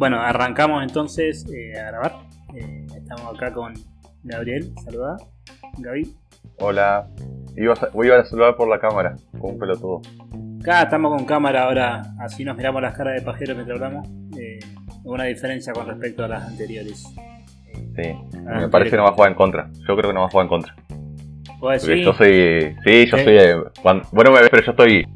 Bueno, arrancamos entonces eh, a grabar. Eh, estamos acá con Gabriel, saluda. Gaby. Hola. Iba a, voy a saludar por la cámara, con un pelotudo. Acá estamos con cámara ahora, así nos miramos las caras de pajero mientras hablamos. Eh, una diferencia con respecto a las anteriores. Sí, me parece que no va a jugar en contra. Yo creo que no va a jugar en contra. ¿Vos Porque decís? yo soy. Sí, yo ¿Eh? soy. eh, cuando- bueno, me ves, pero yo estoy.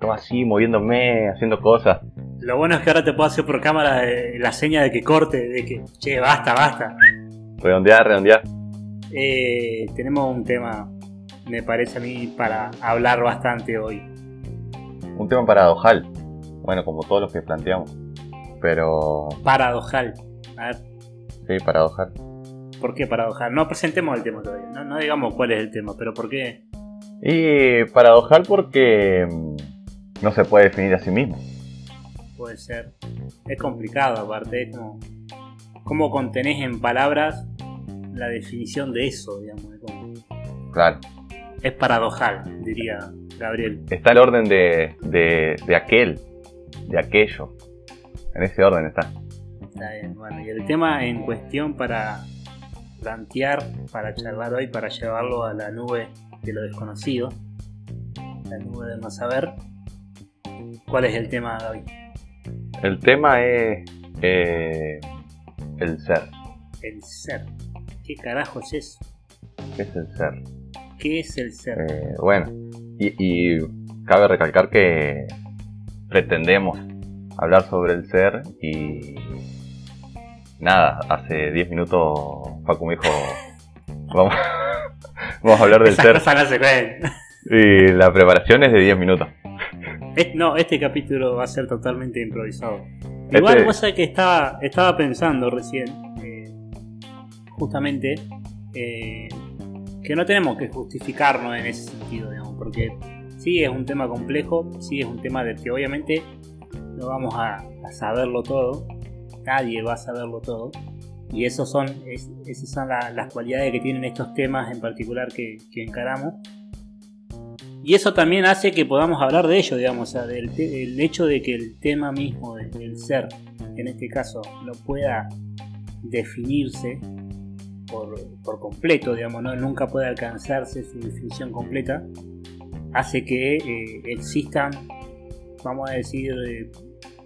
Todo así, moviéndome, haciendo cosas. Lo bueno es que ahora te puedo hacer por cámara eh, la seña de que corte, de que, che, basta, basta. Redondear, redondear. Eh, tenemos un tema, me parece a mí, para hablar bastante hoy. Un tema paradojal. Bueno, como todos los que planteamos. Pero. Paradojal. A ver, Sí, paradojal. ¿por qué paradojal? No presentemos el tema todavía, no, no digamos cuál es el tema, pero ¿por qué? Y paradojal porque. mm, No se puede definir a sí mismo. Puede ser. Es complicado, aparte, es como. ¿Cómo contenés en palabras la definición de eso, digamos? Es, como- Claro. es paradojal, diría Gabriel. Está el orden de, de, de aquel, de aquello. En ese orden está. Está bien, bueno, y el tema en cuestión para plantear, para charlar hoy, para llevarlo a la nube de lo desconocido, la nube del no saber. ¿Cuál es el tema, Gaby? El tema es eh, el ser. El ser. ¿Qué carajo es eso? ¿Qué es el ser? ¿Qué es el ser? Eh, bueno, y, y cabe recalcar que pretendemos hablar sobre el ser y nada, hace 10 minutos Facu me dijo, vamos, vamos a hablar del Esas ser cosas no se pueden. y la preparación es de 10 minutos. Es- no, este capítulo va a ser totalmente improvisado. Este- Igual sabés que estaba, estaba pensando recién, eh, justamente, eh, que no tenemos que justificarnos en ese sentido, digamos, porque sí es un tema complejo, sí es un tema del que obviamente no vamos a, a saberlo todo, nadie va a saberlo todo, y esos son, es- esas son la- las cualidades que tienen estos temas en particular que, que encaramos. Y eso también hace que podamos hablar de ello, digamos, o sea, del el hecho de que el tema mismo de- del ser, en este caso, no pueda definirse por, por completo, digamos, ¿no? nunca puede alcanzarse su definición completa, hace que eh, existan, vamos a decir, eh,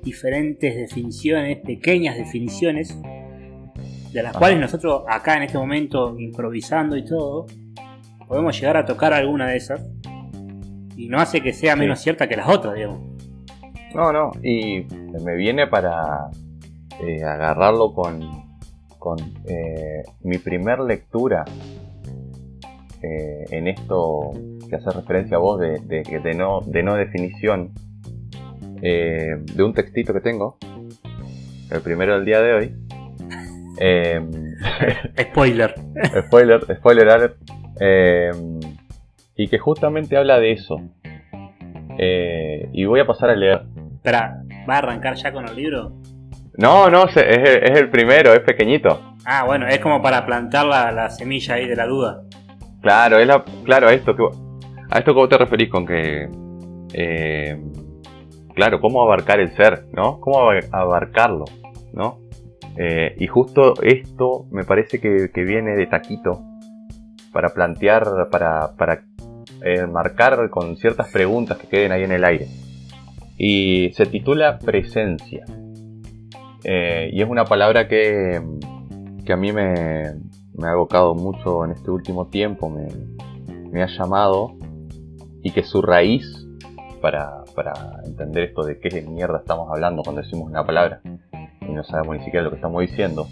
diferentes definiciones, pequeñas definiciones, de las Ajá. cuales nosotros acá en este momento, improvisando y todo, podemos llegar a tocar alguna de esas y no hace que sea Sí. menos cierta que las otras, digamos. No, no, y me viene para eh, agarrarlo con, con eh, mi primer lectura eh, en esto que hace referencia a vos de, de, de no, de no definición eh, de un textito que tengo, el primero del día de hoy. Eh, Spoiler. spoiler, spoiler alert. Y que justamente habla de eso. Eh, y voy a pasar a leer. Espera, ¿va a arrancar ya con el libro? No, no, es, el- es el primero, es pequeñito. Ah, bueno, es como para plantar la, la semilla ahí de la duda. Claro, es la, claro, a esto que vos- a esto que vos te referís con que eh, claro, cómo abarcar el ser, ¿no? Cómo abar- abarcarlo, ¿no? Eh, y justo esto me parece que, que viene de taquito para plantear, para, para eh, marcar con ciertas preguntas que queden ahí en el aire. Y se titula presencia. Eh, y es una palabra que, que a mí me, me ha evocado mucho en este último tiempo, me, me ha llamado y que su raíz, para, para entender esto de qué mierda estamos hablando cuando decimos una palabra y no sabemos ni siquiera lo que estamos diciendo,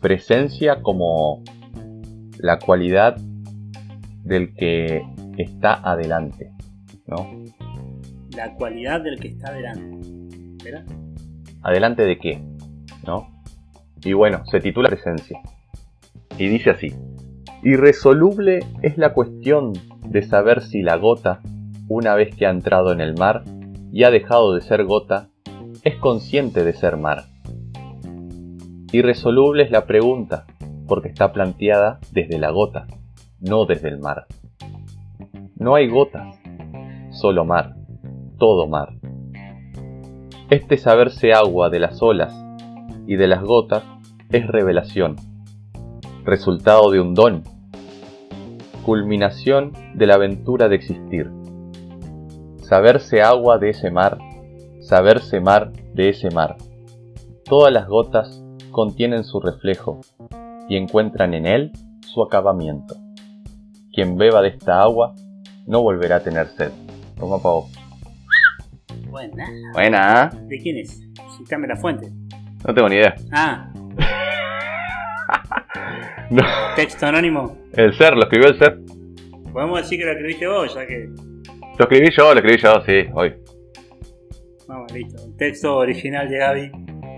presencia como la cualidad del que está adelante, ¿no? La cualidad del que está delante. ¿Espera? ¿Adelante de qué? ¿No? Y bueno, se titula Presencia. Y dice así. Irresoluble es la cuestión de saber si la gota, una vez que ha entrado en el mar y ha dejado de ser gota, es consciente de ser mar. Irresoluble es la pregunta, porque está planteada desde la gota, no desde el mar. No hay gotas, solo mar, todo mar. Este saberse agua de las olas y de las gotas es revelación, resultado de un don, culminación de la aventura de existir. Saberse agua de ese mar, saberse mar de ese mar. Todas las gotas contienen su reflejo y encuentran en él su acabamiento. Quien beba de esta agua no volverá a tener sed. Toma Pau. Buena. Buena. ¿De quién es? Cítame la fuente. No tengo ni idea. Ah, No. texto anónimo. El ser, lo escribió el ser. Podemos decir que lo escribiste vos, ya que. Lo escribí yo, lo escribí yo, sí, hoy. Vamos, listo. El texto original de Gaby.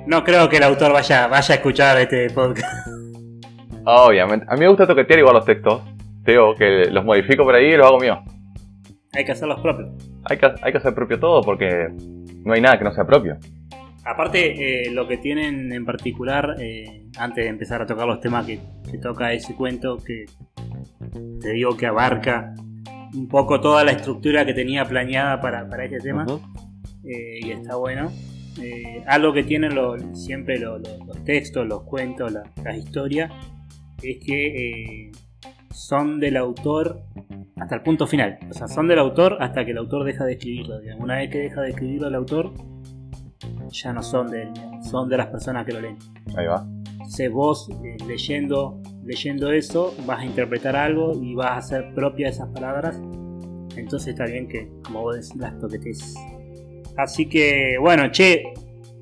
No creo que el autor vaya, vaya a escuchar este podcast. Obviamente. A mí me gusta toquetear igual los textos. Te digo que los modifico por ahí y los hago mío. Hay que hacer los propios. Hay que, hay que hacer propio todo porque no hay nada que no sea propio. Aparte, eh, lo que tienen en particular, eh, antes de empezar a tocar los temas que, que toca ese cuento, que te digo que abarca un poco toda la estructura que tenía planeada para, para este tema, eh, y está bueno. Algo que tienen lo- siempre lo- lo- los textos, los cuentos, la- las historias, es que son del autor hasta el punto final. O sea, son del autor hasta que el autor deja de escribirlo. digamos. Una vez que deja de escribirlo el autor, ya no son de él, son de las personas que lo leen. Ahí va. Entonces vos eh, leyendo, leyendo eso vas a interpretar algo y vas a hacer propia esas palabras. Entonces está bien que, como vos decís, las toquetes. Así que, bueno, che,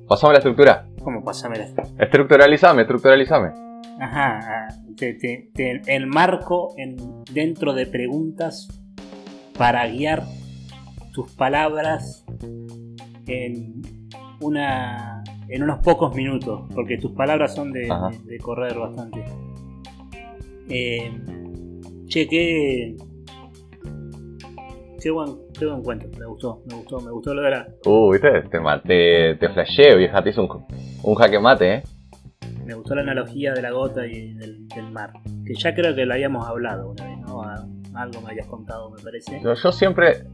Pasame la estructura. ¿cómo pásamela? Estructuralizame, estructuralizame. Ajá, ah, te, te- te enmarco en, dentro de preguntas para guiar tus palabras en una en unos pocos minutos, porque tus palabras son de, Ajá. de- de correr bastante. Eh, che, qué, qué buen, qué buen cuento, me gustó, me gustó, me gustó lo de la, Uh, viste, te, te, te flasheo, vieja, te hizo un, un jaque mate, eh. Me gustó la analogía de la gota y del, del mar, que ya creo que lo habíamos hablado una vez, ¿no? A- algo me habías contado, me parece. Yo, yo siempre,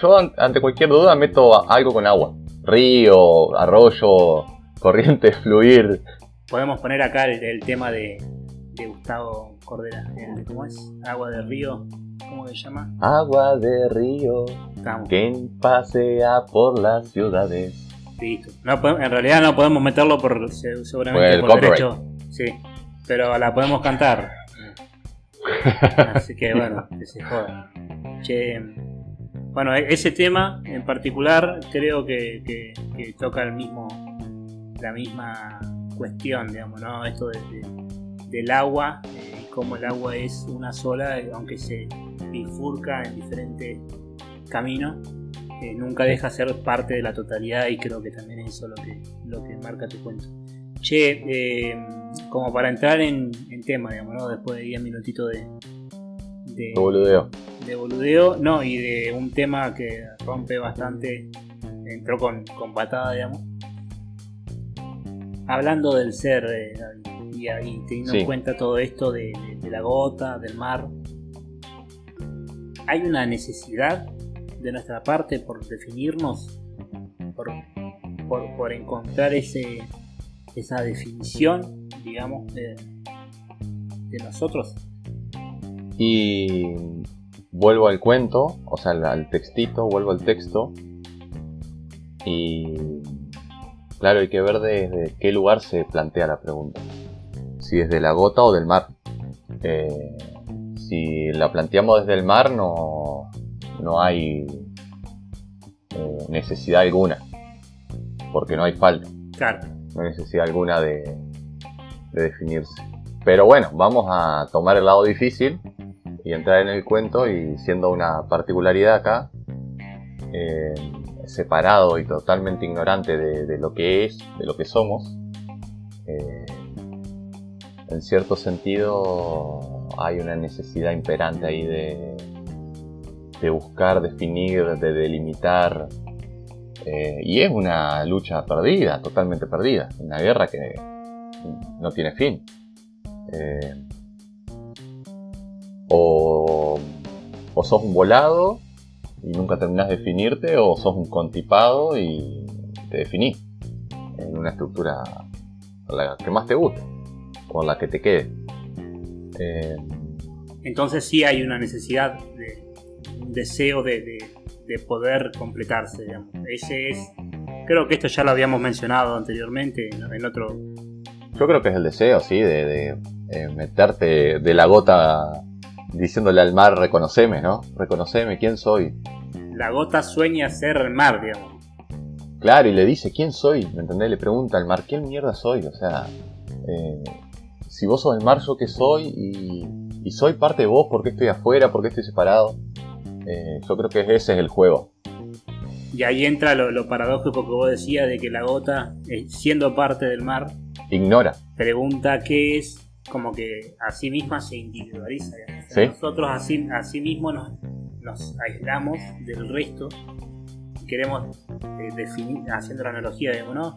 yo an- ante cualquier duda meto algo con agua. Río, arroyo, corriente, fluir. Podemos poner acá el, el tema de, de Gustavo Cordera, el de- ¿cómo es? Agua de río, ¿cómo se llama? Agua de río, Estamos, que pasea por las ciudades. Listo. No en realidad no podemos meterlo por se- seguramente Por el por derecho. Sí, pero la podemos cantar. Así que bueno, que se joda. Che, bueno, e- ese tema en particular creo que, que- que toca el mismo, la misma cuestión, digamos, ¿no? Esto de- de- del agua eh, y cómo el agua es una sola, aunque se bifurca en diferentes caminos, eh, nunca deja de ser parte de la totalidad y creo que también es eso lo que, lo que marca tu cuento. Che, eh, como para entrar en, en tema, digamos, ¿no? Después de 10 minutitos de, de, Qué boludeo. de boludeo, no, y de un tema que rompe bastante, entró con, con patada, digamos. Hablando del ser, eh, y ahí teniendo Sí. en cuenta todo esto de, de- de la gota, del mar, ¿hay una necesidad de nuestra parte por definirnos? Por, por, encontrar ese, esa definición, digamos, de, de nosotros? Y vuelvo al cuento, o sea, al, textito, vuelvo al texto. Y claro, hay que ver desde qué lugar se plantea la pregunta. Si es de la gota o del mar. Eh, si la planteamos desde el mar, no, no hay eh, necesidad alguna. Porque no hay falta Claro, no hay necesidad alguna de, de definirse. Pero bueno, vamos a tomar el lado difícil y entrar en el cuento y siendo una particularidad acá, eh, separado y totalmente ignorante de, de lo que es, de lo que somos, eh, en cierto sentido hay una necesidad imperante ahí de, de buscar, definir, de delimitar, eh, y es una lucha perdida, totalmente perdida. Una guerra que no tiene fin. Eh, o, sos un volado y nunca terminás de definirte, o sos un contipado y te definís. en una estructura la que más te guste, o la que te quede. Eh, Entonces sí hay una necesidad, de, deseo de, de, poder completarse, digamos. Ese es, creo que esto ya lo habíamos mencionado anteriormente en, otro... Yo creo que es el deseo, sí, de, eh, meterte de la gota diciéndole al mar, reconoceme, ¿no? Reconoceme, ¿quién soy? La gota sueña ser el mar, digamos. Claro, y le dice, ¿quién soy? ¿Me entendés? Le pregunta al mar, ¿quién mierda soy? O sea, eh, si vos sos el mar, ¿yo qué soy? Y, soy parte de vos, ¿por qué estoy afuera? ¿Por qué estoy separado? Eh, yo creo que ese es el juego. Y ahí entra lo, paradójico que vos decías de que la gota, eh, siendo parte del mar, ignora. Pregunta qué es, como que a sí misma se individualiza. Nosotros así, a sí mismos nos, nos aislamos del resto queremos eh, definir, haciendo la analogía, digamos, ¿no?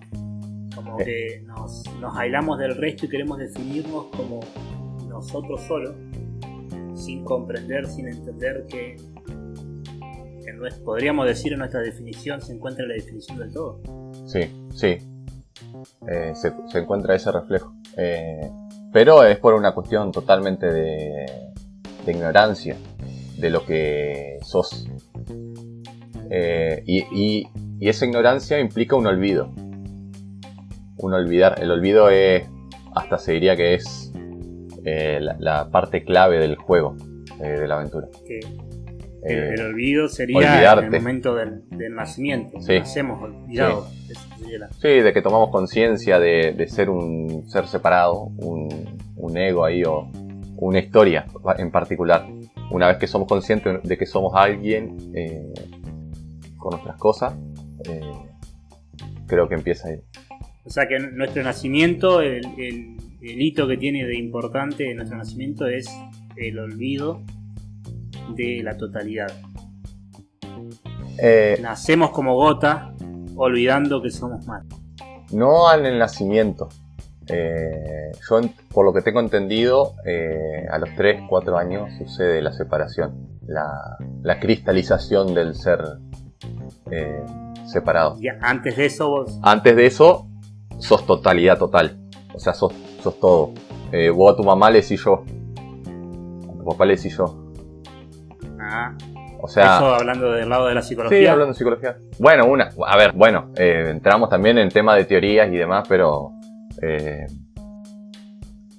Como que nos, nos aislamos del resto y queremos definirnos como nosotros solos, sin comprender, sin entender que, podríamos decir en nuestra definición se encuentra la definición del todo. Sí, sí. Eh, se, encuentra ese reflejo. Eh, pero es por una cuestión totalmente de, de ignorancia de lo que sos. Eh, y, esa ignorancia implica un olvido. Un olvidar. El olvido es, hasta se diría que es eh, la, parte clave del juego, de la aventura. El, olvido sería el momento del, nacimiento. Sí. Nacemos olvidados. Sí. de que tomamos conciencia de, ser un ser separado, un, ego ahí o una historia en particular. Una vez que somos conscientes de que somos alguien, con nuestras cosas, eh, creo que empieza ahí. O sea que nuestro nacimiento, el, hito que tiene de importante nuestro nacimiento es el olvido de la totalidad. Eh, Nacemos como gota, olvidando que somos más. No el nacimiento. Eh, yo, por lo que tengo entendido, a los 3, 4 años sucede la separación, la, la cristalización del ser eh, separado. antes de eso vos... Antes de eso, sos totalidad total. O sea, sos, sos todo. Eh, vos a tu mamá le decís yo. A tu papá le decís yo. Ah. O sea, eso hablando del lado de la psicología. Sí, hablando de psicología. Bueno, una, a ver, bueno, eh, entramos también en tema de teorías y demás, pero eh,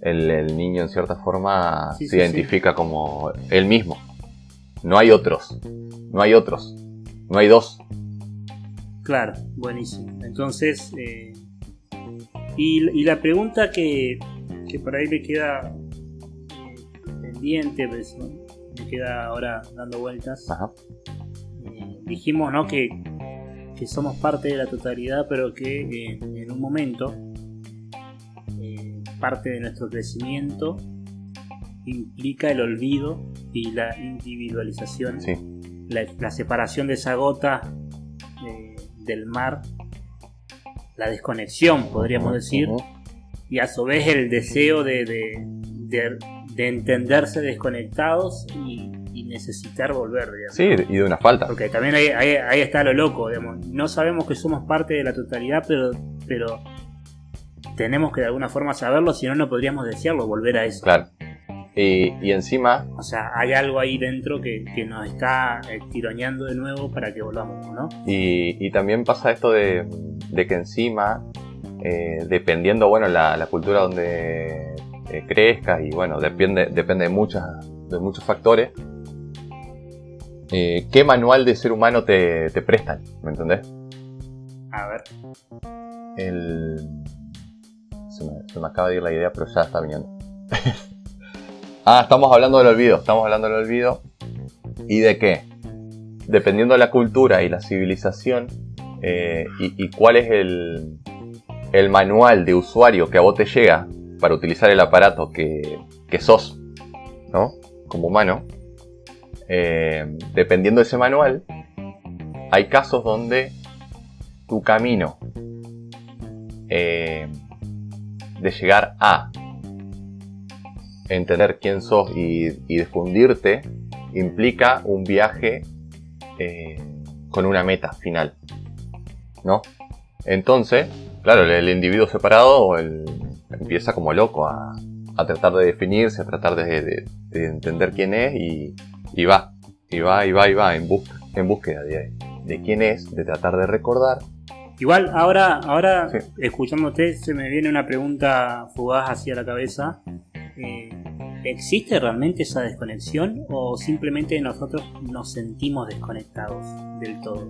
el, niño en cierta forma se identifica como él mismo. No hay otros. No hay otros. No hay dos. Claro, buenísimo. Entonces, eh, y, la pregunta que, que, por ahí me queda pendiente, pues, queda ahora dando vueltas. Eh, dijimos ¿no? que, que, somos parte de la totalidad, pero que en un momento parte de nuestro crecimiento implica el olvido y la individualización. La, separación de esa gota del mar, la desconexión, podríamos decir, y a su vez el deseo de, de, entenderse desconectados y, necesitar volver, digamos. Sí, y de una falta. Porque también ahí, ahí, está lo loco, digamos. No sabemos que somos parte de la totalidad, pero, pero tenemos que de alguna forma saberlo, si no, no podríamos desearlo, volver a eso. Claro. Y, encima... O sea, hay algo ahí dentro que, nos está eh, tironeando de nuevo para que volvamos, ¿no? Y, también pasa esto de, que encima, eh, dependiendo, bueno, la, cultura donde eh, crezcas y bueno, depende, depende de, muchas, de muchos factores, ¿qué manual de ser humano te, prestan? ¿Me entendés? A ver. El... Se me, se me acaba de ir la idea, pero ya está viniendo. Ah, estamos hablando del olvido, estamos hablando del olvido. ¿Y de qué? Dependiendo de la cultura y la civilización, eh, y, cuál es el, el, manual de usuario que a vos te llega para utilizar el aparato que, que sos, ¿no? Como humano, eh, dependiendo de ese manual, hay casos donde tu camino eh, de llegar a entender quién sos y, difundirte implica un viaje eh, con una meta final. ¿No? Entonces, Claro, el, individuo separado el- empieza como loco a, a tratar de definirse, a tratar de, de- de entender quién es y, y va, y va, y va, y va en, bus- en búsqueda de, de quién es, de tratar de recordar. Igual, ahora, ahora Sí. escuchándote, se me viene una pregunta fugaz hacia la cabeza. Eh, ¿Existe realmente esa desconexión o simplemente nosotros nos sentimos desconectados del todo?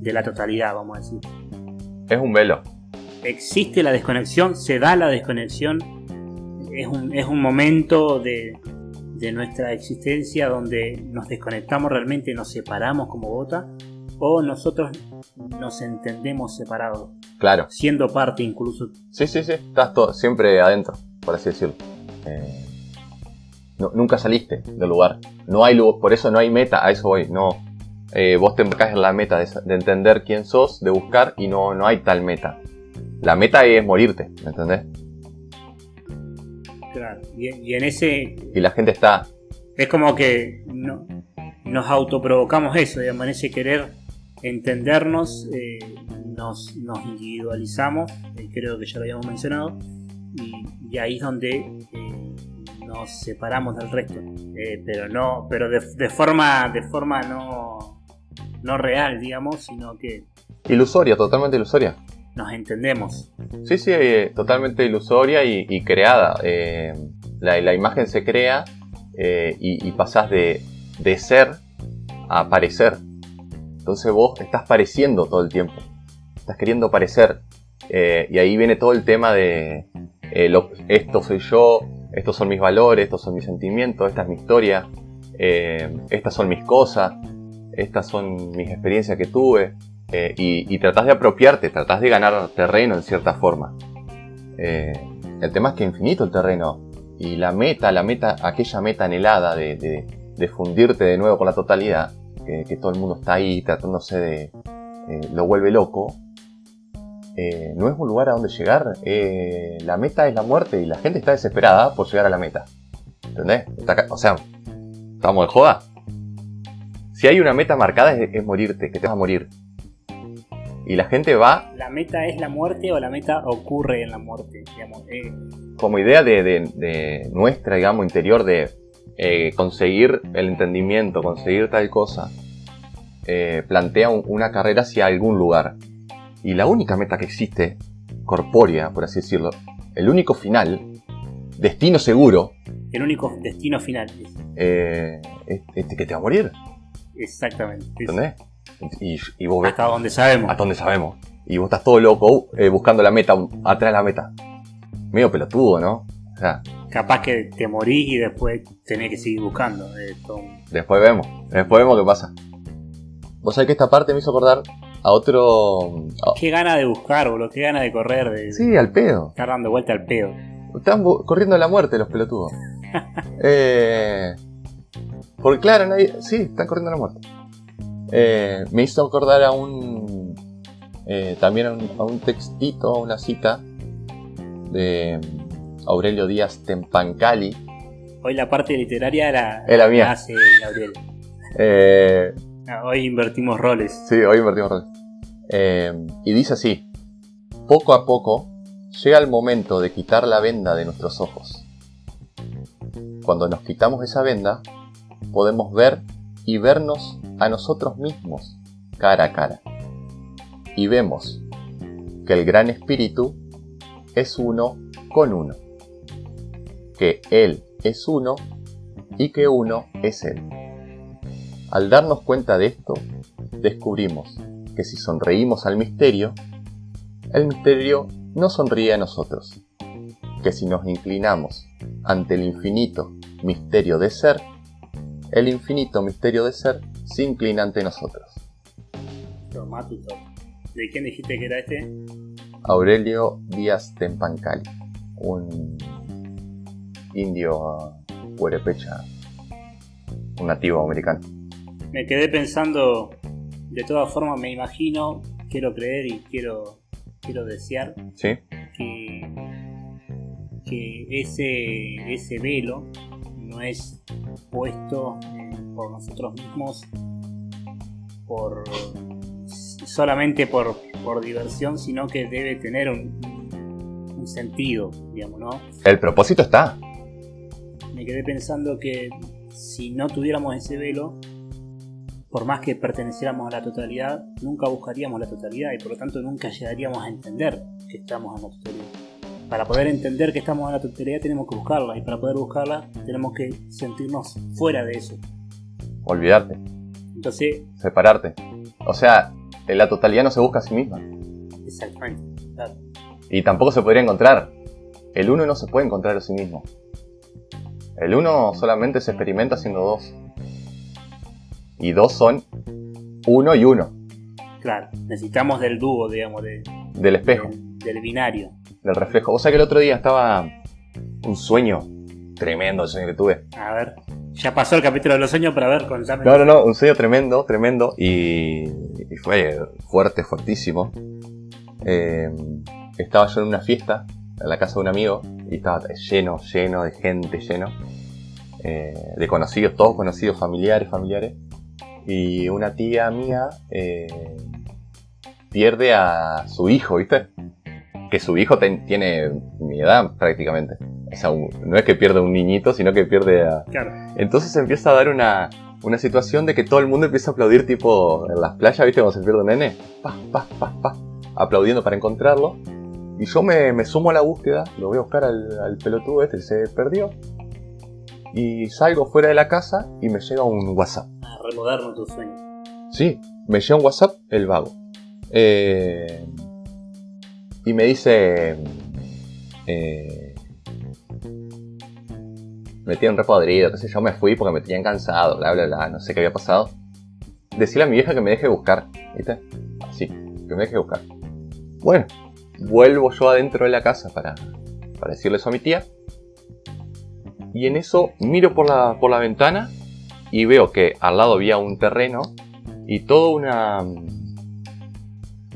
De la totalidad, vamos a decir. Es un velo. ¿Existe la desconexión? ¿Se da la desconexión? ¿Es un, es un momento de, de nuestra existencia donde nos desconectamos realmente, nos separamos como gota? ¿O nosotros nos entendemos separados? Claro. siendo parte incluso. Sí, sí, sí. Estás todo, siempre adentro, por así decirlo. Eh, no- nunca saliste del lugar. No hay lugar, por eso no hay meta, a eso voy. No, eh, vos te embarcás en la meta de, de entender quién sos, de buscar, y no, no hay tal meta. La meta es morirte, ¿me entendés? Claro. Y, y en ese. Y la gente está, Es como que no- nos autoprovocamos eso, digamos, en ese querer entendernos, eh, nos, nos individualizamos, eh, creo que ya lo habíamos mencionado, y, y ahí es donde eh, nos separamos del resto. Pero no, pero de, de forma, de forma no, no real, digamos, sino que ilusoria, totalmente ilusoria. Nos entendemos. Sí, sí, eh, totalmente ilusoria y, creada. Eh, la, la imagen se crea eh, y, y pasás de, de ser a parecer. Entonces vos estás pareciendo todo el tiempo. Estás queriendo parecer. Y ahí viene todo el tema de lo- esto soy yo, estos son mis valores, estos son mis sentimientos, esta es mi historia, estas son mis cosas, estas son mis experiencias que tuve. Eh, y, y tratás de apropiarte, tratás de ganar terreno en cierta forma. Eh, el tema es que infinito el terreno. Y la meta, la meta, aquella meta anhelada de, de- fundirte de nuevo con la totalidad, que, todo el mundo está ahí tratándose de. eh, lo vuelve loco. no es un lugar a donde llegar. la meta es la muerte y la gente está desesperada por llegar a la meta. ¿Entendés? O sea, estamos de joda. Si hay una meta marcada es morirte, que te vas a morir. Y la gente va ¿La meta es la muerte o la meta ocurre en la muerte? Digamos, eh, como idea de, de- de nuestra, digamos, interior de eh, conseguir el entendimiento, conseguir tal cosa, eh, plantea un- una carrera hacia algún lugar. Y la única meta que existe, corpórea, por así decirlo, el único final, destino seguro, el único destino final. es, es que te va a morir, Exactamente. ¿entendés? Y, y vos ves Hasta donde sabemos. hasta dónde sabemos. Y vos estás todo loco eh, buscando la meta, atrás de la meta. Medio pelotudo, ¿no? O sea, Capaz que te morís y después tenés que seguir buscando. eh, Después vemos, después vemos qué pasa. Vos sabés que esta parte me hizo acordar a otro. a- Qué gana de buscar, boludo. Qué gana de correr, de, Sí, al pedo. estar dando vuelta al pedo. Están corriendo a la muerte los pelotudos. eh, porque claro, nadie. Sí, están corriendo a la muerte. Eh, me hizo acordar a un. eh, también a un, a un textito, a una cita de Aurelio Díaz Tempancali. Hoy la parte literaria la, Es la mía. hace. Eh, Ah, Hoy invertimos roles. Sí, hoy invertimos roles. Y dice así: Poco a poco llega el momento de quitar la venda de nuestros ojos. Cuando nos quitamos esa venda, podemos ver y vernos a nosotros mismos cara a cara. Y vemos que el gran espíritu es uno con uno. Que Él es uno y que uno es Él. Al darnos cuenta de esto, descubrimos que si sonreímos al misterio, el misterio no sonríe a nosotros. Que si nos inclinamos ante el infinito misterio de ser, el infinito misterio de ser se inclina ante nosotros. ¿De quién dijiste que era este? Aurelio Díaz Tempancali, un indio puerepecha, un nativo americano. Me quedé pensando, de todas formas me imagino, quiero creer y quiero, quiero desear ¿Sí? que, que ese, ese velo no es puesto eh, por nosotros mismos por solamente por, por diversión, sino que debe tener un, un sentido, digamos, ¿no? El propósito está. Me quedé pensando que si no tuviéramos ese velo, por más que perteneciéramos a la totalidad, nunca buscaríamos la totalidad y por lo tanto nunca llegaríamos a entender que estamos en la totalidad. Para poder entender que estamos en la totalidad tenemos que buscarla y para poder buscarla tenemos que sentirnos fuera de eso. Olvidarte, Entonces, separarte. O sea, la totalidad no se busca a sí misma. exactamente. claro. Y tampoco se podría encontrar. El uno no se puede encontrar a sí mismo. El uno solamente se experimenta haciendo dos. Y dos son uno y uno. Claro, necesitamos del dúo, digamos, de- Del espejo, del binario. Del reflejo. O sea que el otro día estaba un sueño tremendo el sueño que tuve. A ver, ya pasó el capítulo de los sueños, pero a ver, contame. No, no, no, un sueño tremendo, tremendo. Y, y fue fuerte, fuertísimo. Eh, estaba yo en una fiesta en la casa de un amigo y estaba lleno, lleno de gente, lleno. eh, de conocidos, todos conocidos, familiares, familiares. Y una tía mía eh, pierde a su hijo, ¿viste? Que su hijo ten- tiene mi edad prácticamente. O sea, un- no es que pierde un niñito, sino que pierde a, Claro, entonces se empieza a dar una, una situación de que todo el mundo empieza a aplaudir tipo en las playas, ¿viste? Cuando se pierde un nene. Pa, pa, pa, pa. Aplaudiendo para encontrarlo. Y yo me, me sumo a la búsqueda, lo voy a buscar al, al pelotudo este que se perdió. Y salgo fuera de la casa y me llega un WhatsApp. a remodarnos tu sueño. Sí, me llega un WhatsApp el vago. Eh, y me dice... Eh, me tienen repodrido, sé yo, me fui porque me tenían cansado, bla, bla, bla, no sé qué había pasado. Decirle a mi vieja que me deje buscar, ¿viste? Así, que me deje buscar. Bueno, vuelvo yo adentro de la casa para, para decirle eso a mi tía. Y en eso miro por la, por la ventana y veo que al lado había un terreno y todo una...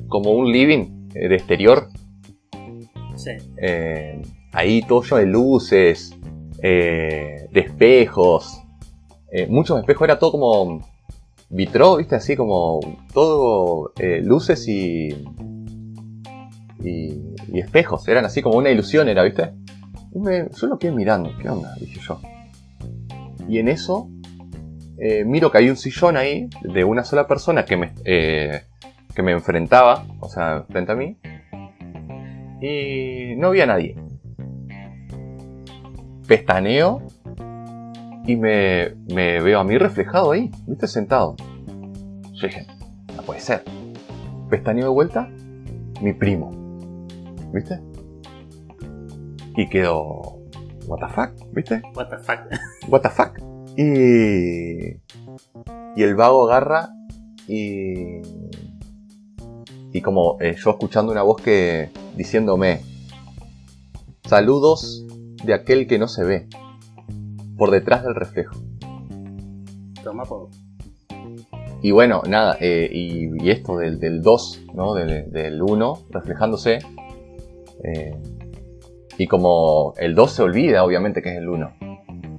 como un living eh, de exterior Eh, ahí todo lleno de luces, eh, de espejos. eh, muchos espejos, era todo como vitró, viste, así como todo luces y, espejos. Eran así como una ilusión, era, viste. Yo lo quedé mirando, ¿qué onda? Dije yo. Y en eso miro que hay un sillón ahí de una sola persona que me, que me enfrentaba, o sea, frente a mí y no había nadie. Pestaneo y me, me veo a mí reflejado ahí, ¿viste? Sentado. Yo dije, no puede ser. Pestaneo de vuelta, mi primo, ¿viste? Y quedó, what the fuck, ¿viste? what the fuck. What the fuck. Y, y el vago agarra y, y como eh, yo escuchando una voz que diciéndome, saludos de aquel que no se ve, por detrás del reflejo. Toma por. Y bueno, nada, eh, y, y esto del, del 2, ¿no? Del, del 1 reflejándose. eh, y como el 2 se olvida, obviamente, que es el 1.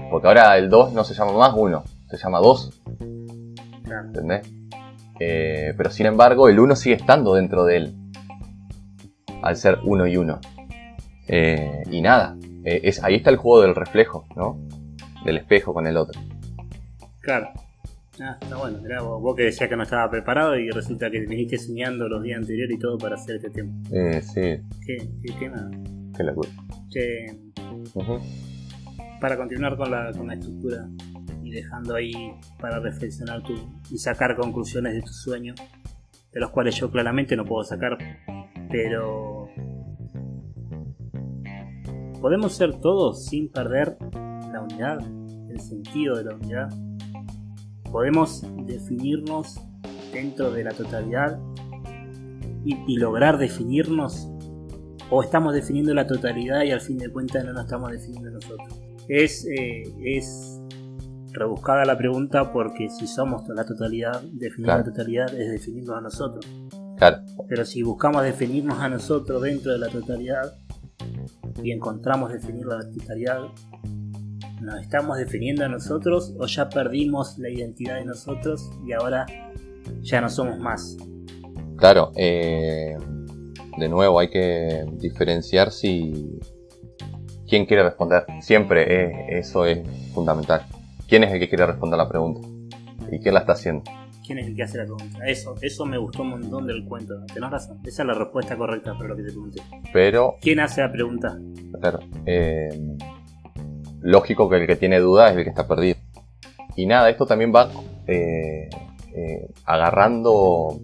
Porque ahora el 2 no se llama más 1, se llama 2. Claro. ¿entendés? Eh, pero sin embargo, el 1 sigue estando dentro de él. Al ser 1 y 1. y nada, eh, es, ahí está el juego del reflejo, ¿no? Del espejo con el otro. Claro. Ah, está bueno. Mirá, vos, vos que decías que no estaba preparado y resulta que viniste soñando los días anteriores y todo para hacer este tema. Eh, sí, ¿Qué, qué tema? qué locura. Che, para continuar con la, con la estructura dejando ahí para reflexionar tu, y sacar conclusiones de tus sueños, de los cuales yo claramente no puedo sacar, pero podemos ser todos sin perder la unidad, el sentido de la unidad. Podemos definirnos dentro de la totalidad y, y lograr definirnos o estamos definiendo la totalidad y al fin de cuentas no nos estamos definiendo nosotros. Es, eh, es rebuscada la pregunta porque si somos la totalidad, definir Claro. la totalidad es definirnos a nosotros. Claro, Pero si buscamos definirnos a nosotros dentro de la totalidad y encontramos definir la totalidad, ¿nos estamos definiendo a nosotros o ya perdimos la identidad de nosotros y ahora ya no somos más? Claro, eh, de nuevo hay que diferenciar si quién quiere responder. Siempre eh, eso es fundamental. ¿Quién es el que quiere responder la pregunta? ¿Y quién la está haciendo? ¿Quién es el que hace la pregunta? Eso, eso me gustó un montón del cuento. Tenés razón. Esa es la respuesta correcta para lo que te pregunté. Pero, ¿Quién hace la pregunta? claro, eh, lógico que el que tiene duda es el que está perdido. Y nada, esto también va eh, eh, agarrando,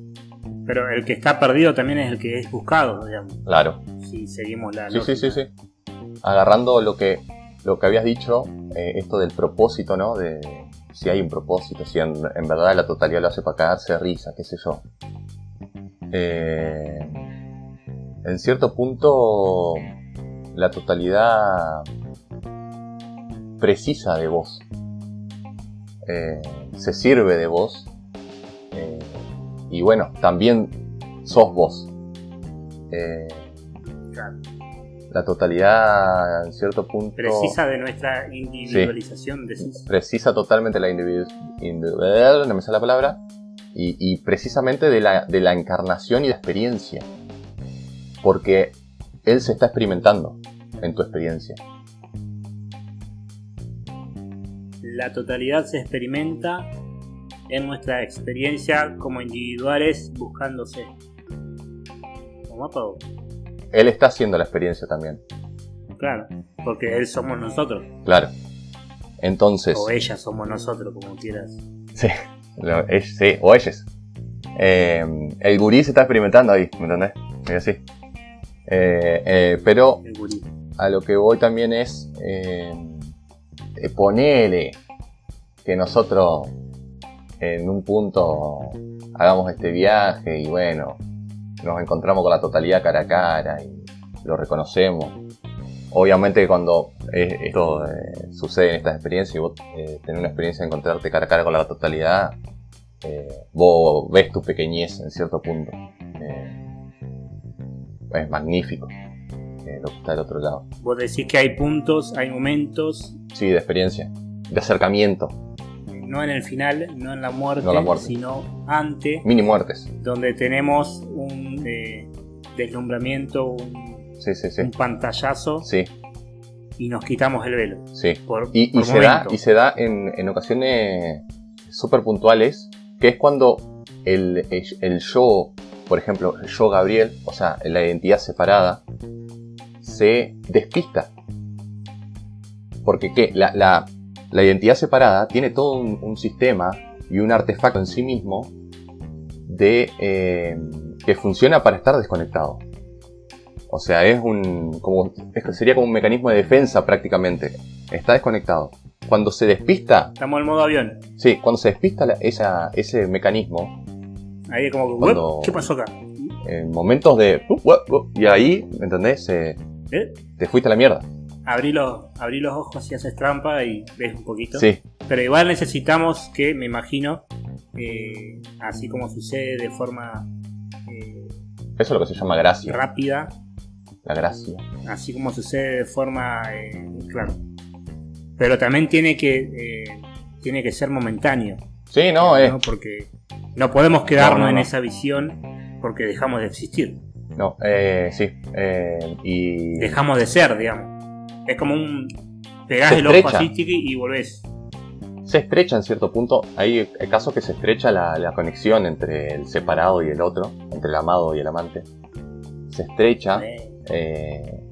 Pero el que está perdido también es el que es buscado, digamos. claro, Si seguimos la. Sí, sí, sí, sí. Agarrando lo que, lo que habías dicho, eh, esto del propósito, ¿no? De si hay un propósito, si en, en verdad la totalidad lo hace para cagarse risa, qué sé yo. Eh, en cierto punto, la totalidad precisa de vos. Eh, se sirve de vos. Y bueno, también sos vos. Claro. La totalidad, en cierto punto. Precisa de nuestra individualización, decís. Precisa totalmente la individu individual, no me sale la palabra. Y, y precisamente de la, de la encarnación y de experiencia. Porque él se está experimentando en tu experiencia. La totalidad se experimenta en nuestra experiencia como individuales buscándose. ¿Cómo apagó? Él está haciendo la experiencia también. Claro, porque él somos nosotros. Claro. Entonces. O ella somos nosotros, como quieras. Sí, es- sí, o ellos. Eh, el gurí se está experimentando ahí, ¿me entendés? Es así. Eh, eh, pero El gurí. a lo que voy también es eh, eh, ponele que nosotros en un punto hagamos este viaje y bueno, nos encontramos con la totalidad cara a cara y lo reconocemos. Obviamente cuando esto eh, sucede en estas experiencias y vos eh, tenés una experiencia de encontrarte cara a cara con la totalidad, eh, vos ves tu pequeñez en cierto punto. Es magnífico lo que está del otro lado. Vos decís que hay puntos, hay momentos, Sí, de experiencia. De acercamiento. No en el final, no en la muerte, No la muerte. sino antes, Mini muertes. donde tenemos un eh, deslumbramiento, un, Sí, sí, sí. un pantallazo Sí, y nos quitamos el velo. sí. Por, Y, se, da, y se da en, en ocasiones súper puntuales, que es cuando el, el, el yo, por ejemplo, el yo Gabriel, o sea, la identidad separada, se despista. Porque ¿qué? La, la, la identidad separada tiene todo un, un sistema y un artefacto en sí mismo de eh, que funciona para estar desconectado. O sea, es un. Como, es- sería como un mecanismo de defensa prácticamente. Está desconectado. Cuando se despista, Estamos en modo avión. sí, cuando se despista la- esa, ese mecanismo, Ahí es como Cuando- "Uep, ¿qué pasó acá? en momentos de. y ahí, ¿entendés? ¿Eh? te fuiste a la mierda. Abrí los, abrí los ojos y haces trampa y ves un poquito. Sí, Pero igual necesitamos que, me imagino, eh, así como sucede de forma eh, eso es lo que se llama gracia. rápida, La gracia. así como sucede de forma, eh, claro. Pero también tiene que, eh, tiene que ser momentáneo, Sí, no, es. ¿no? Porque no podemos quedarnos No, no, en esa visión porque dejamos de existir, No, eh, sí. eh, y. dejamos de ser, digamos. Es como un pegás el ojo así tiqui, y volvés. se estrecha en cierto punto. Hay casos que se estrecha la, la conexión entre el separado y el otro, entre el amado y el amante. Se estrecha, Eh, eh,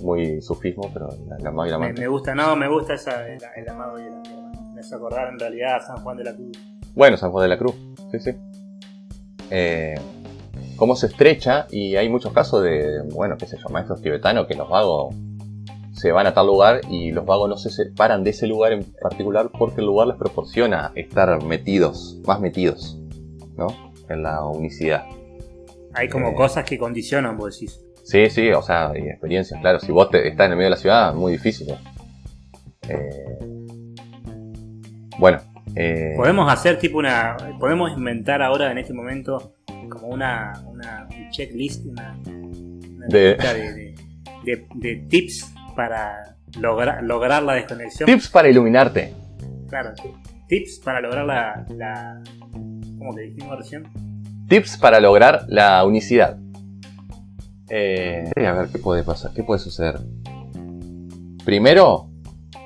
muy sufismo, pero el amado y el amante. me gusta, no, me gusta esa, el, el amado y el amado. Me hace acordar en realidad a San Juan de la Cruz. Bueno, San Juan de la Cruz, sí, sí. Eh, cómo se estrecha y hay muchos casos de, bueno, qué sé yo, maestros tibetanos que los vagos se van a tal lugar y los vagos no se separan de ese lugar en particular porque el lugar les proporciona estar metidos, más metidos, ¿no? En la unicidad. Hay como Eh. cosas que condicionan, vos decís. Sí, sí, o sea, y experiencias, claro. Si vos te, estás en el medio de la ciudad, muy difícil. ¿eh? Eh, bueno, eh, Podemos hacer tipo una. Podemos inventar ahora en este momento como una, una un checklist, una, una de- de tips para logra- lograr la desconexión. tips para iluminarte. Claro, tips para lograr la. la ¿Cómo que dijimos recién? Tips para lograr la unicidad. Eh, a ver, ¿qué puede pasar? ¿Qué puede suceder? Primero,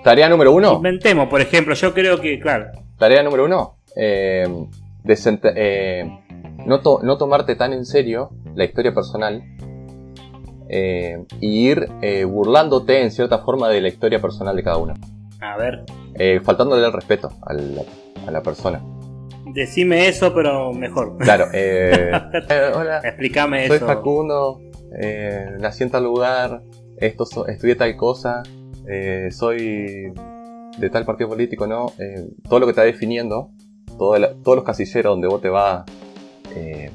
tarea número uno. Inventemos, por ejemplo, yo creo que, claro. Tarea número uno. eh, eh, no, to- no tomarte tan en serio la historia personal eh, y ir eh, burlándote en cierta forma de la historia personal de cada uno. A ver, Eh, faltándole el respeto a la, a la persona. decime eso, pero mejor. Claro, hola, Explícame soy eso. Facundo, eh, nací en tal lugar, esto so- estudié tal cosa, soy de tal partido político, ¿no? Todo lo que va definiendo, todo la- todos los casilleros donde vos te vas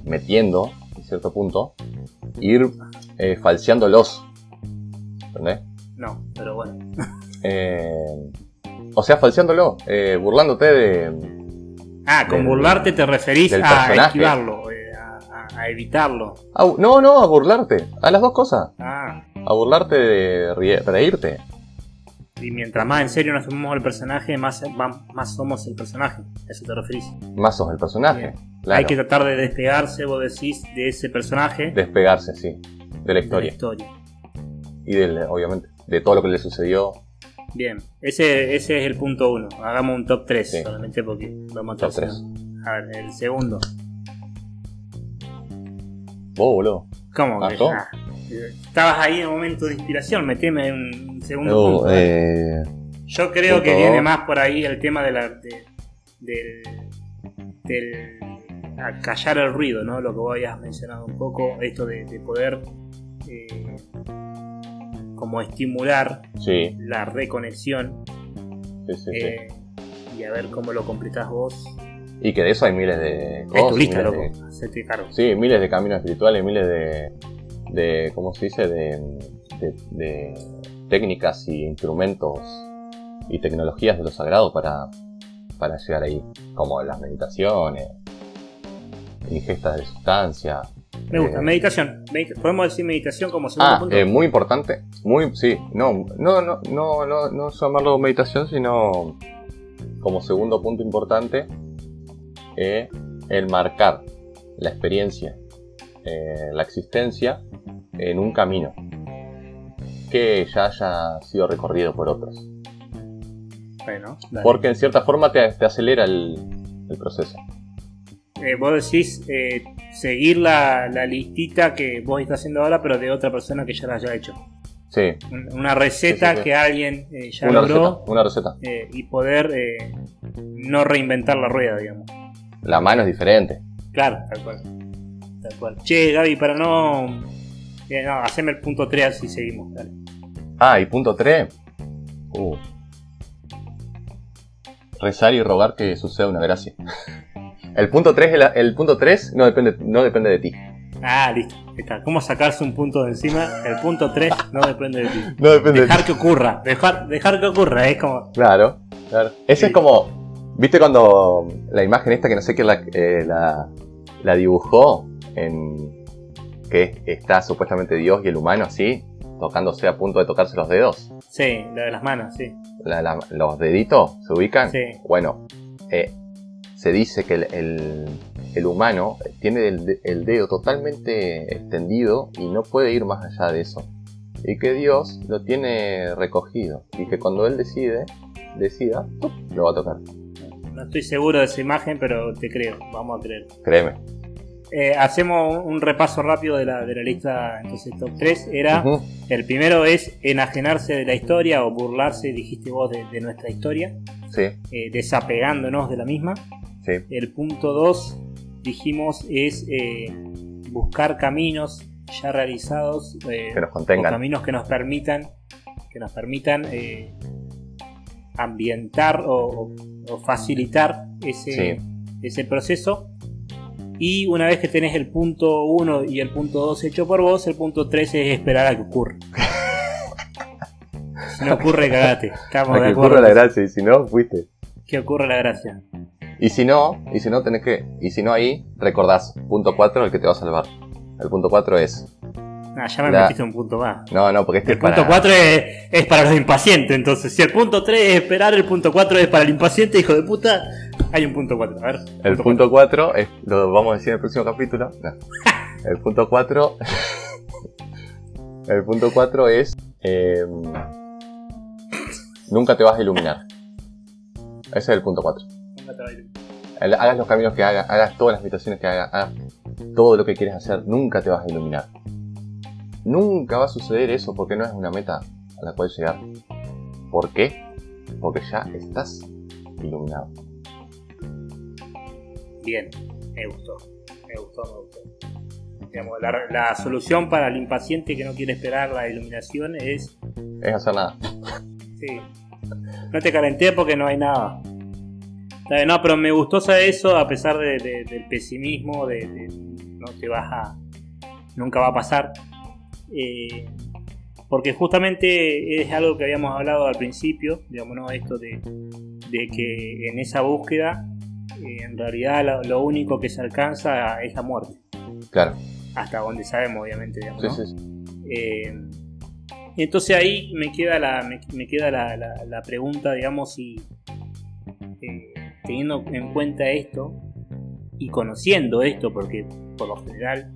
metiendo, en cierto punto, ir eh, falseándolos. ¿Entendés? No, pero bueno. Eh, o sea, falseándolo, eh, burlándote de... Ah, con Del- burlarte te referís a personaje. esquivarlo, eh, a, evitarlo. No, no, a burlarte, a las dos cosas. Ah, A burlarte de reírte. Y mientras más en serio nos tomamos el personaje, más, más somos el personaje. ¿A eso te referís? Más sos el personaje. Claro. Hay que tratar de despegarse, vos decís, de ese personaje despegarse, sí, de la de la historia. historia. Y del, obviamente, de todo lo que le sucedió. Bien, ese, ese es el punto uno. Hagamos un top 3 Sí. solamente porque vamos a Top estar 3. A ver, el segundo. Vos, boludo. ¿Cómo? Que- estabas ahí en un momento de inspiración, meteme un segundo Oh, punto. eh, Yo creo que viene más por ahí el tema de la, de- del, del callar el ruido, ¿no? Lo que vos habías mencionado un poco, esto de, de poder eh, como estimular sí, la reconexión sí, sí, sí. eh, y a ver cómo lo completás vos. Y que de eso hay miles de Es cosas. tu lista, miles loco. de- Hacete cargo. sí, miles de caminos espirituales, miles de, de ¿cómo se dice? De, de- de técnicas y instrumentos y tecnologías de lo sagrado para, para llegar ahí. Como las meditaciones, ingestas de sustancia, Me gusta. Eh, Meditación. Medita- Podemos decir meditación como segundo Ah, punto. eh, muy importante. Muy, sí, no, no, no, no, no, no llamarlo meditación, sino como segundo punto importante, eh, el marcar la experiencia, eh, la existencia en un camino que ya haya sido recorrido por otros. Bueno, dale. Porque en cierta forma te, te acelera el, el proceso. Eh, vos decís eh, seguir la, la listita que vos estás haciendo ahora, pero de otra persona que ya la haya hecho. Sí, Un- Una receta Sí, sí, sí. que alguien eh, ya una logró receta, una receta. y poder no reinventar la rueda, digamos. La mano es diferente. Claro, tal cual. Tal cual. Che, Gaby, para no. eh, no, haceme el punto 3 así seguimos. Dale. Ah, y punto 3. Uh. Rezar y rogar que suceda una gracia. El punto 3, el, el punto 3 no, depende, no depende de ti. Ah, listo. Está. ¿Cómo sacarse un punto de encima? El punto 3 no depende de ti. No depende de ti. Dejar que ocurra. Dejar, dejar que ocurra. Es como. Claro, claro. Ese Sí. es como. ¿Viste cuando la imagen esta que no sé quién la, eh, la, la dibujó? En, que está supuestamente Dios y el humano así, tocándose a punto de tocarse los dedos. Sí, la de las manos, sí. La- la- los deditos se ubican. Sí. Bueno, eh, se dice que el, el- el humano tiene el, el dedo totalmente extendido y no puede ir más allá de eso. Y que Dios lo tiene recogido. Y que cuando Él decide, decida, ¡tup! lo va a tocar. No estoy seguro de esa imagen, pero te creo. Vamos a creer. Créeme. Eh, hacemos un repaso rápido de la, de la lista. Entonces, top 3 era. El primero es enajenarse de la historia o burlarse, dijiste vos, de, de nuestra historia, Sí, eh, desapegándonos de la misma. sí. El punto 2, dijimos, es eh, buscar caminos ya realizados Que nos o contengan. caminos que nos permitan que nos permitan ambientar o facilitar ese, Sí. ese proceso. Y una vez que tenés el punto 1 y el punto 2 hecho por vos, el punto 3 es esperar a que ocurra. si no ocurre, cagate. Estamos A de que acuerdo. ocurra la gracia y si no, fuiste. Que ocurra la gracia. Y si no, y si no tenés que, y si no ahí, recordás, punto 4 el que te va a salvar. El punto 4 es Ah, ya me La- metiste un punto más. No, no, porque este El es para... punto 4 es, es para los impacientes, entonces si el punto 3 es esperar, el punto 4 es para el impaciente, hijo de puta, hay un punto 4. A ver. El punto 4 es, lo vamos a decir en el próximo capítulo. No. El punto 4. el punto 4 es. eh, nunca te vas a iluminar. Ese es el punto 4. cuatro. El- Hagas los caminos que hagas, hagas todas las meditaciones que hagas, hagas todo lo que quieres hacer, nunca te vas a iluminar. Nunca va a suceder eso porque no es una meta a la cual llegar. ¿Por qué? Porque ya estás iluminado. Bien, me gustó, me gustó, me gustó. Digamos, la, la solución para el impaciente que no quiere esperar la iluminación es, Es hacer nada. sí, no te calenté porque no hay nada. No, pero me gustó eso a pesar de- de- del pesimismo, de, de no te vas a, nunca va a pasar. Eh, porque justamente es algo que habíamos hablado al principio, digamos, ¿no? esto de, de que en esa búsqueda, eh, en realidad lo, lo único que se alcanza es la muerte, Claro. hasta donde sabemos, obviamente. Digamos, Sí, ¿no? sí, sí. Eh, entonces ahí me queda la, me, me queda la, la- la pregunta, digamos, si eh, teniendo en cuenta esto y conociendo esto, porque por lo general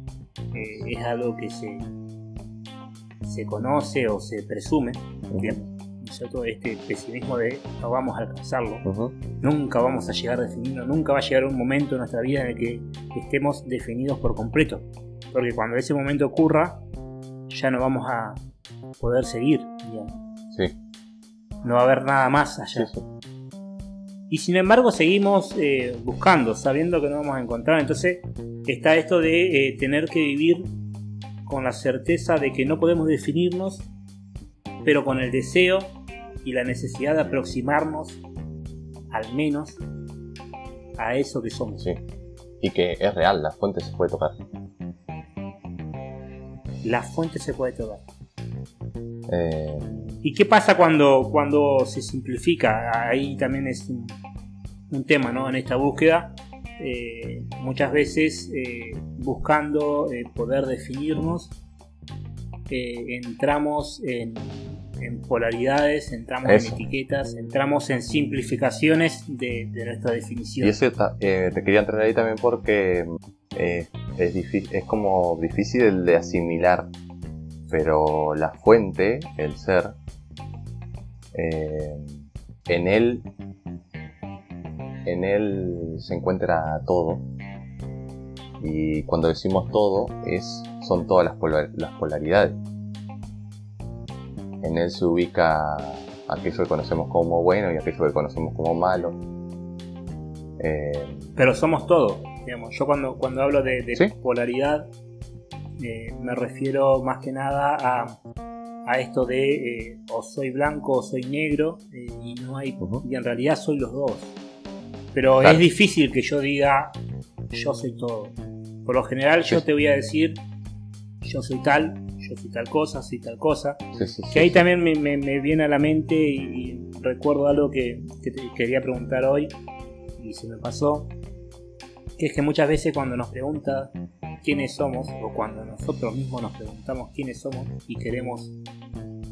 es algo que se, se conoce o se presume, digamos, ¿no es cierto? este pesimismo de no vamos a alcanzarlo, nunca vamos a llegar a definirlo, nunca va a llegar un momento en nuestra vida en el que estemos definidos por completo. Porque cuando ese momento ocurra, ya no vamos a poder seguir, digamos. Sí, No va a haber nada más sí, allá. sí. Y sin embargo seguimos eh, buscando, sabiendo que no vamos a encontrar. Entonces está esto de eh, tener que vivir con la certeza de que no podemos definirnos, pero con el deseo y la necesidad de aproximarnos al menos a eso que somos. Sí. Y que es real, la fuente se puede tocar. La fuente se puede tocar. Eh, ¿Y qué pasa cuando, cuando se simplifica? Ahí también es un, un tema, ¿no? En esta búsqueda, eh, muchas veces eh, buscando eh, poder definirnos, entramos en, en polaridades, entramos Eso. en etiquetas, entramos en simplificaciones de, de nuestra definición. y eh, te quería entrar ahí también porque es, es como difícil el de asimilar. Pero la fuente, el ser, en él, en él se encuentra todo. Y cuando decimos todo, es, son todas las, polar- las polaridades. En él se ubica aquello que conocemos como bueno y aquello que conocemos como malo. Eh, Pero somos todo. Digamos. Yo cuando, cuando hablo de, de Sí. polaridad eh, me refiero más que nada a, a esto de eh, o soy blanco o soy negro eh, y no hay y en realidad soy los dos. Pero Claro. es difícil que yo diga yo soy todo. Por lo general yo te voy a decir yo soy tal, yo soy tal cosa, soy tal cosa. sí, Que ahí también me, me- me viene a la mente y, y recuerdo algo que, que te quería preguntar hoy y se me pasó. Que es que muchas veces cuando nos pregunta quiénes somos o cuando nosotros mismos nos preguntamos quiénes somos y queremos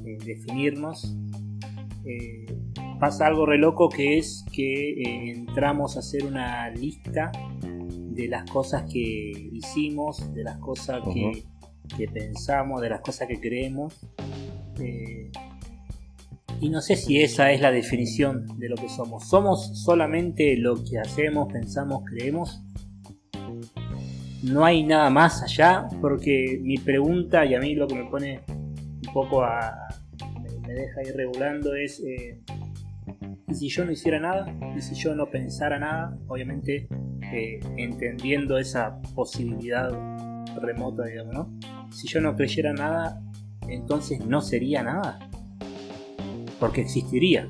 eh, definirnos, eh, pasa algo re loco que es que eh, entramos a hacer una lista de las cosas que hicimos, de las cosas que, que pensamos, de las cosas que creemos. eh, y no sé si esa es la definición de lo que somos. ¿Somos solamente lo que hacemos, pensamos, creemos? No hay nada más allá, porque mi pregunta y a mí lo que me pone un poco a... me, me deja ir regulando es... eh, ¿Y si yo no hiciera nada? ¿Y si yo no pensara nada? Obviamente eh, entendiendo esa posibilidad remota, digamos, ¿no? Si yo no creyera nada, entonces no sería nada. Porque existiría.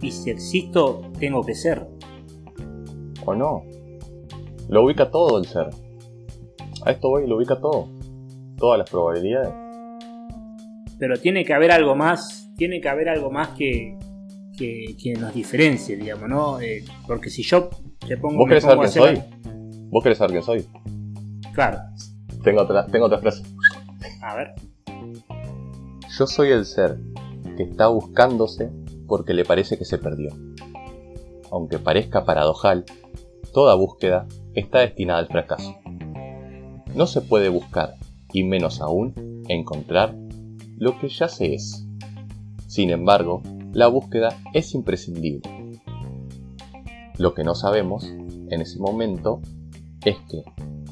Y si existo, tengo que ser. ¿O no? Lo ubica todo el ser. A esto voy, lo ubica todo. Todas las probabilidades. Pero tiene que haber algo más, tiene que haber algo más que, que, que nos diferencie, digamos, ¿no? Eh, porque si yo te pongo... ¿Vos querés saber pongo quién hacer- soy? ¿Vos querés saber quién soy? Claro. Tengo otra, tengo otra frase. A ver. Yo soy el ser que está buscándose porque le parece que se perdió. Aunque parezca paradojal, toda búsqueda está destinada al fracaso. No se puede buscar, y menos aún encontrar, lo que ya se es. Sin embargo, la búsqueda es imprescindible. Lo que no sabemos en ese momento es que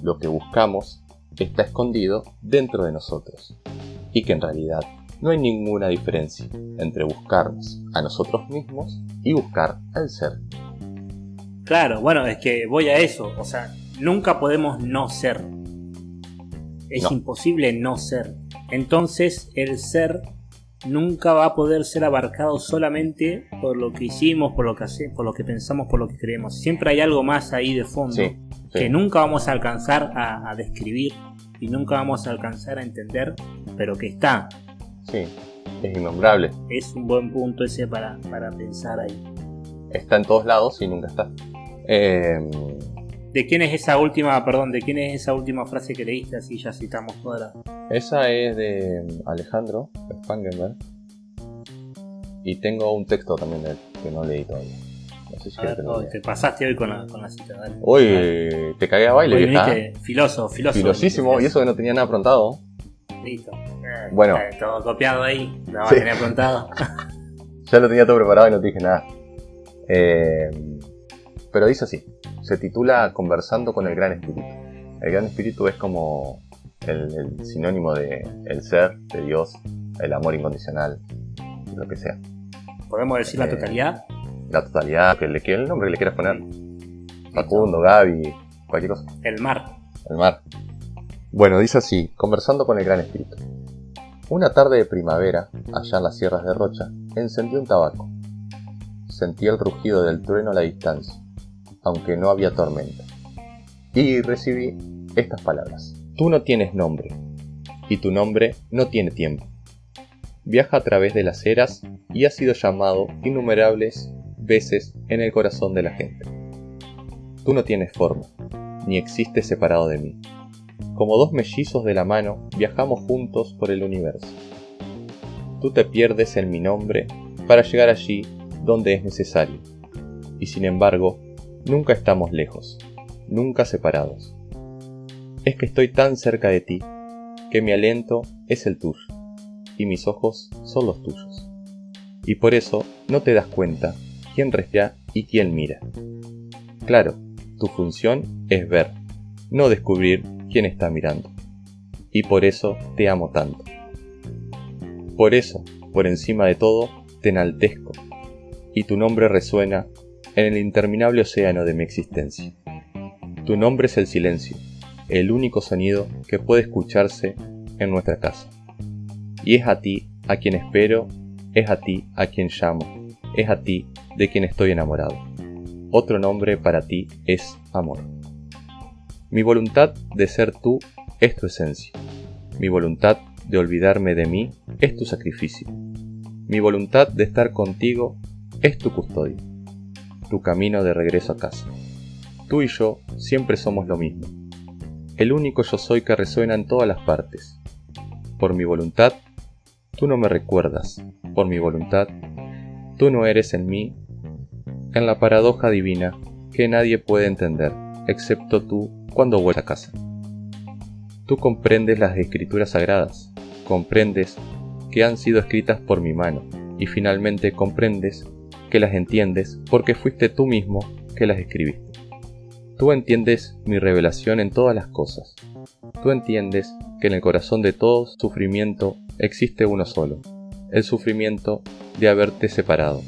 lo que buscamos está escondido dentro de nosotros y que en realidad no hay ninguna diferencia entre buscarnos a nosotros mismos y buscar al ser. Claro, bueno, es que voy a eso, o sea, nunca podemos no ser. Es imposible no ser. Entonces el ser nunca va a poder ser abarcado solamente por lo que hicimos, por lo que hacemos, por lo que pensamos, por lo que creemos. Siempre hay algo más ahí de fondo que nunca vamos a alcanzar a, describir y nunca vamos a alcanzar a entender, pero que está. Sí, es innombrable. Es un buen punto ese para, para pensar ahí. Está en todos lados y nunca está. Em, ¿De quién es esa última, perdón, de quién es esa última frase que leíste? Así ya citamos toda Esa es de Alejandro Spangenberg. Y tengo un texto también de él que no leí todavía. No sé si te, pasaste hoy con la, con la cita, dale. Hoy te cagué a baile, Hoy Filoso, filoso. Filosísimo, y eso que no tenía nada aprontado. Listo. bueno. todo copiado ahí, no sí. tenía aprontado. ya lo tenía todo preparado y no te dije nada. Eh, pero dice así se titula Conversando con el Gran Espíritu. El Gran Espíritu es como el, sinónimo de el ser, de Dios, el amor incondicional, lo que sea. ¿Podemos decir la eh, totalidad? La totalidad, que le, el nombre que le quieras poner. Facundo, Gaby, cualquier cosa. El mar. El mar. Bueno, dice así, conversando con el Gran Espíritu. Una tarde de primavera, allá en las sierras de Rocha, encendí un tabaco. Sentí el rugido del trueno a la distancia aunque no había tormenta. Y recibí estas palabras. Tú no tienes nombre, y tu nombre no tiene tiempo. Viaja a través de las eras y ha sido llamado innumerables veces en el corazón de la gente. Tú no tienes forma, ni existes separado de mí. Como dos mellizos de la mano, viajamos juntos por el universo. Tú te pierdes en mi nombre para llegar allí donde es necesario, y sin embargo, Nunca estamos lejos, nunca separados. Es que estoy tan cerca de ti, que mi aliento es el tuyo, y mis ojos son los tuyos. Y por eso no te das cuenta quién respira y quién mira. Claro, tu función es ver, no descubrir quién está mirando. Y por eso te amo tanto. Por eso, por encima de todo, te enaltezco, y tu nombre resuena en el interminable océano de mi existencia. Tu nombre es el silencio, el único sonido que puede escucharse en nuestra casa. Y es a ti a quien espero, es a ti a quien llamo, es a ti de quien estoy enamorado. Otro nombre para ti es amor. Mi voluntad de ser tú es tu esencia. Mi voluntad de olvidarme de mí es tu sacrificio. Mi voluntad de estar contigo es tu custodia tu camino de regreso a casa. Tú y yo siempre somos lo mismo. El único yo soy que resuena en todas las partes. Por mi voluntad, tú no me recuerdas. Por mi voluntad, tú no eres en mí. En la paradoja divina que nadie puede entender, excepto tú cuando vuelves a casa. Tú comprendes las escrituras sagradas, comprendes que han sido escritas por mi mano, y finalmente comprendes que las entiendes porque fuiste tú mismo que las escribiste. Tú entiendes mi revelación en todas las cosas. Tú entiendes que en el corazón de todo sufrimiento existe uno solo, el sufrimiento de haberte separado.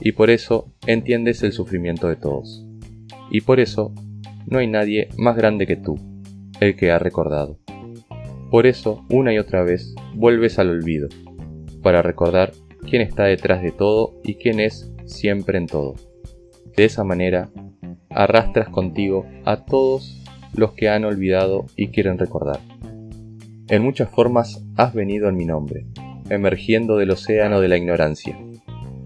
Y por eso entiendes el sufrimiento de todos. Y por eso no hay nadie más grande que tú, el que ha recordado. Por eso, una y otra vez, vuelves al olvido, para recordar quién está detrás de todo y quién es siempre en todo. De esa manera, arrastras contigo a todos los que han olvidado y quieren recordar. En muchas formas has venido en mi nombre, emergiendo del océano de la ignorancia,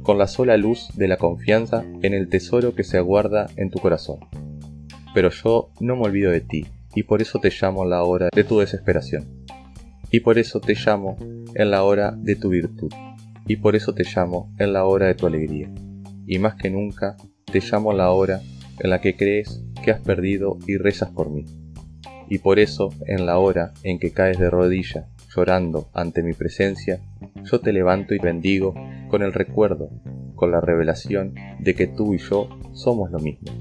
con la sola luz de la confianza en el tesoro que se aguarda en tu corazón. Pero yo no me olvido de ti, y por eso te llamo a la hora de tu desesperación. y por eso te llamo en la hora de tu virtud, y por eso te llamo en la hora de tu alegría, y más que nunca te llamo en la hora en la que crees que has perdido y rezas por mí. Y por eso, en la hora en que caes de rodilla, llorando ante mi presencia, yo te levanto y bendigo con el recuerdo, con la revelación de que tú y yo somos lo mismo.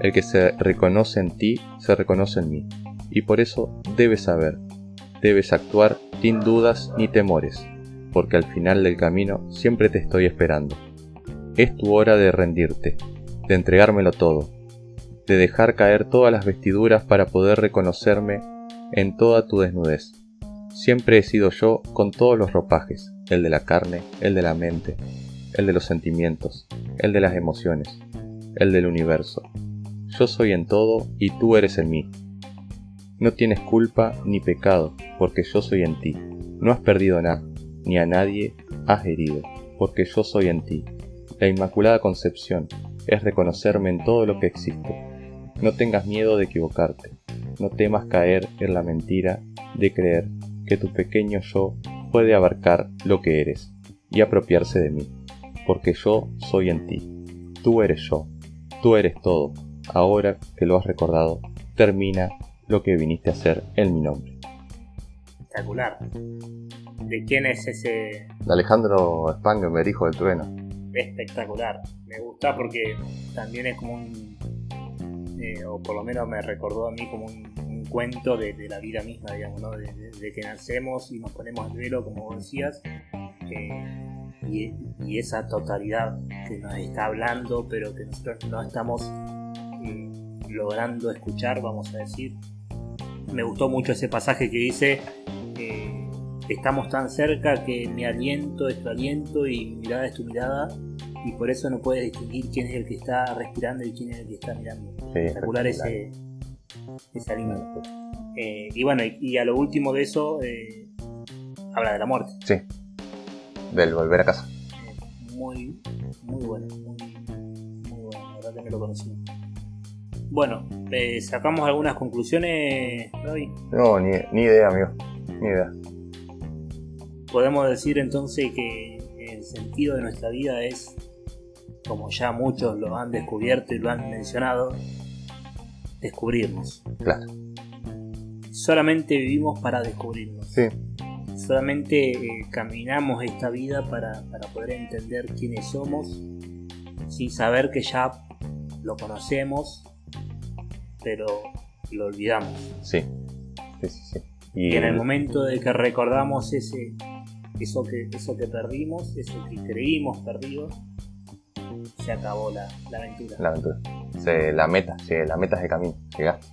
El que se reconoce en ti, se reconoce en mí. Y por eso debes saber, debes actuar sin dudas ni temores, porque al final del camino siempre te estoy esperando. Es tu hora de rendirte, de entregármelo todo, de dejar caer todas las vestiduras para poder reconocerme en toda tu desnudez. Siempre he sido yo con todos los ropajes, el de la carne, el de la mente, el de los sentimientos, el de las emociones, el del universo. Yo soy en todo y tú eres en mí. No tienes culpa ni pecado, porque yo soy en ti. No has perdido nada, ni a nadie has herido, porque yo soy en ti. La Inmaculada Concepción es reconocerme en todo lo que existe. No tengas miedo de equivocarte, no temas caer en la mentira de creer que tu pequeño yo puede abarcar lo que eres y apropiarse de mí, porque yo soy en ti. Tú eres yo, tú eres todo. Ahora que lo has recordado, termina lo que viniste a hacer en mi nombre. Espectacular. ¿De quién es ese? De Alejandro Spangenberg, hijo del trueno. Espectacular. Me gusta porque también es como un. Eh, o por lo menos me recordó a mí como un, cuento de, la vida misma, digamos, ¿no? De, que nacemos y nos ponemos al velo, como decías. Eh, y, esa totalidad que nos está hablando, pero que nosotros no estamos eh, logrando escuchar, vamos a decir. Me gustó mucho ese pasaje que dice, estamos tan cerca que mi aliento es tu aliento y mi mirada es tu mirada, y por eso no puedes distinguir quién es el que está respirando y quién es el que está mirando. espectacular ese, esa línea. Eh, y bueno, y, a lo último de eso, habla de la muerte. Sí del volver a casa. Muy, muy bueno, muy, muy bueno, la verdad que me lo conocí. Bueno, eh, ¿sacamos algunas conclusiones, David? No, ni, ni idea, amigo, ni idea. Podemos decir entonces que el sentido de nuestra vida es, como ya muchos lo han descubierto y lo han mencionado, descubrirnos. Claro. Solamente vivimos para descubrirnos. Sí solamente eh, caminamos esta vida para, poder entender quiénes somos, sin saber que ya lo conocemos, pero lo olvidamos. Sí, sí, sí. Y, en el momento de que recordamos ese, eso que, eso que perdimos, eso que creímos perdido, se acabó la, la aventura. La aventura. La meta, la meta es el camino, llegaste.